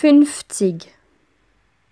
fünfzig.